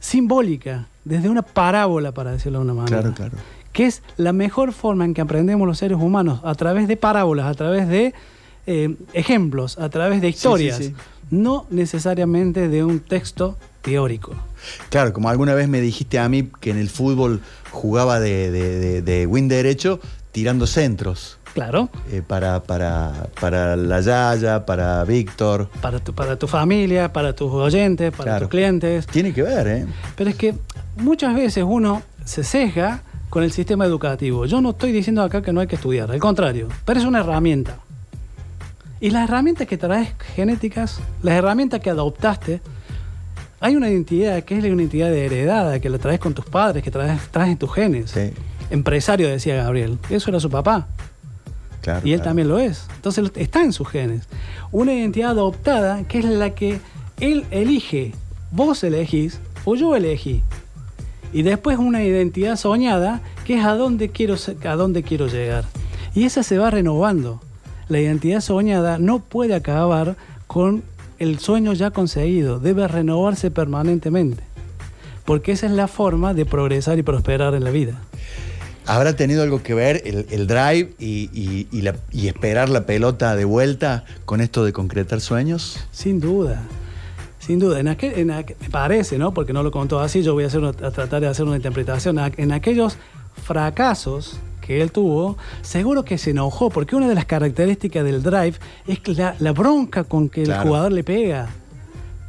simbólica, desde una parábola, para decirlo de una manera. Claro, claro. Que es la mejor forma en que aprendemos los seres humanos, a través de parábolas, a través de eh, ejemplos, a través de historias, no necesariamente de un texto teórico. Claro, como alguna vez me dijiste a mí que en el fútbol jugaba de, de, de win derecho tirando centros. Claro. Eh, para, para, para la Yaya, para Víctor. Para tu, para tu familia, para tus oyentes, para tus clientes. Tiene que ver, ¿eh? Pero es que muchas veces uno se sesga con el sistema educativo. Yo no estoy diciendo acá que no hay que estudiar, al contrario, pero es una herramienta. Y las herramientas que traes genéticas, las herramientas que adoptaste, hay una identidad que es una identidad de heredada, que la traes con tus padres, que traes, traes en tus genes. Empresario, decía Gabriel. Eso era su papá y él también lo es. Entonces está en sus genes. Una identidad adoptada que es la que él elige. Vos elegís o yo elegí. Y después una identidad soñada que es a dónde quiero, a dónde quiero llegar. Y esa se va renovando. La identidad soñada no puede acabar con el sueño ya conseguido. Debe renovarse permanentemente. Porque esa es la forma de progresar y prosperar en la vida. ¿Habrá tenido algo que ver el, drive y, esperar la pelota de vuelta con esto de concretar sueños? Sin duda, sin duda. En aquel, me parece, ¿no? Porque no lo contó así, yo voy a, hacer a tratar de hacer una interpretación. En aquellos fracasos que él tuvo, seguro que se enojó, porque una de las características del drive es la, la bronca con que el jugador le pega.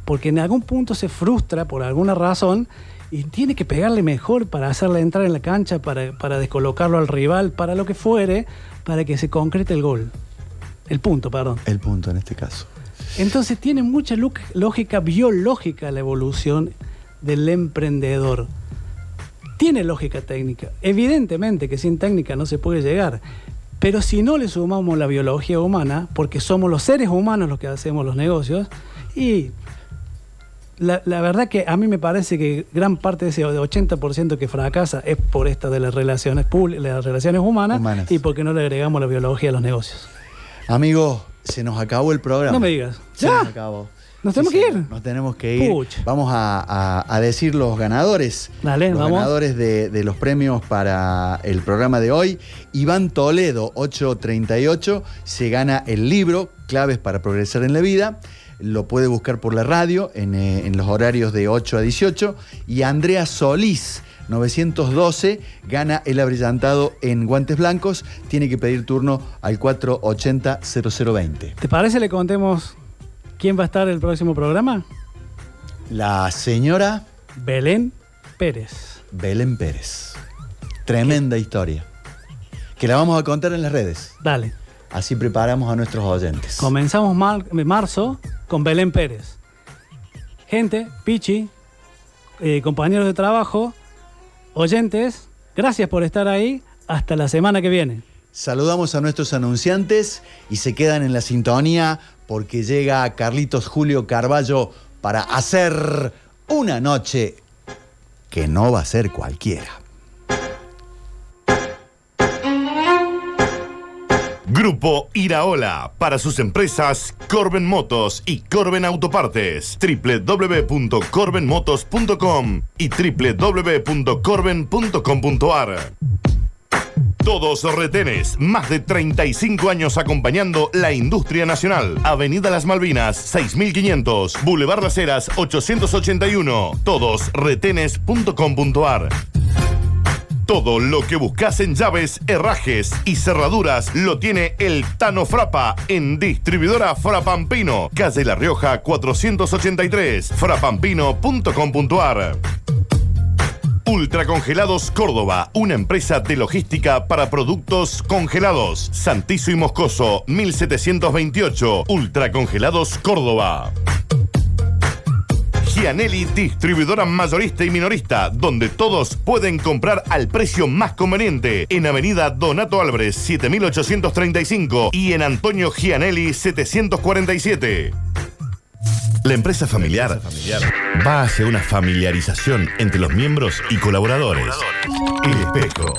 Porque en algún punto se frustra por alguna razón y tiene que pegarle mejor para hacerle entrar en la cancha, para, para descolocarlo al rival, para lo que fuere, para que se concrete el gol. El punto, perdón. El punto en este caso. Entonces tiene mucha lógica biológica la evolución del emprendedor. Tiene lógica técnica. Evidentemente que sin técnica no se puede llegar. Pero si no le sumamos la biología humana, porque somos los seres humanos los que hacemos los negocios, y la, verdad que a mí me parece que gran parte de ese 80% que fracasa es por esta de las relaciones públicas, las relaciones humanas, humanas, y porque no le agregamos la biología a los negocios. Amigo, se nos acabó el programa. No me digas. Se nos acabó. ¿Nos tenemos que ir? Nos tenemos que ir. Vamos a, decir los ganadores. Dale, los ganadores de, los premios para el programa de hoy. Iván Toledo, 838, se gana el libro Claves para Progresar en la Vida. Lo puede buscar por la radio en, eh, en los horarios de 8 a 18. Y Andrea Solís, 912, gana el abrillantado en guantes blancos. Tiene que pedir turno al 480-0020. ¿Te parece le contemos quién va a estar el próximo programa? La señora Belén Pérez. Belén Pérez. Tremenda historia. Que la vamos a contar en las redes. Dale. Así preparamos a nuestros oyentes. Comenzamos marzo con Belén Pérez. Gente, Pichi, eh, compañeros de trabajo, oyentes, gracias por estar ahí. Hasta la semana que viene. Saludamos a nuestros anunciantes y se quedan en la sintonía porque llega Carlitos Julio Carballo para hacer una noche que no va a ser cualquiera. Grupo Iraola para sus empresas Corben Motos y Corben Autopartes. www.corbenmotos.com y www.corben.com.ar. Todos retenes, más de 35 años acompañando la industria nacional. Avenida Las Malvinas, 6500, Boulevard Las Heras, 881. Todosretenes.com.ar. Todo lo que buscas en llaves, herrajes y cerraduras lo tiene el Tano Frapa en distribuidora Frapampino, calle La Rioja 483, frapampino.com.ar. Ultracongelados Córdoba, una empresa de logística para productos congelados. Santizo y Moscoso, 1728. Ultracongelados Córdoba. Gianelli, distribuidora mayorista y minorista, donde todos pueden comprar al precio más conveniente. En Avenida Donato Álvarez, 7835 y en Antonio Gianelli, 747. La empresa familiar, va hacia una familiarización entre los miembros y colaboradores. El espejo.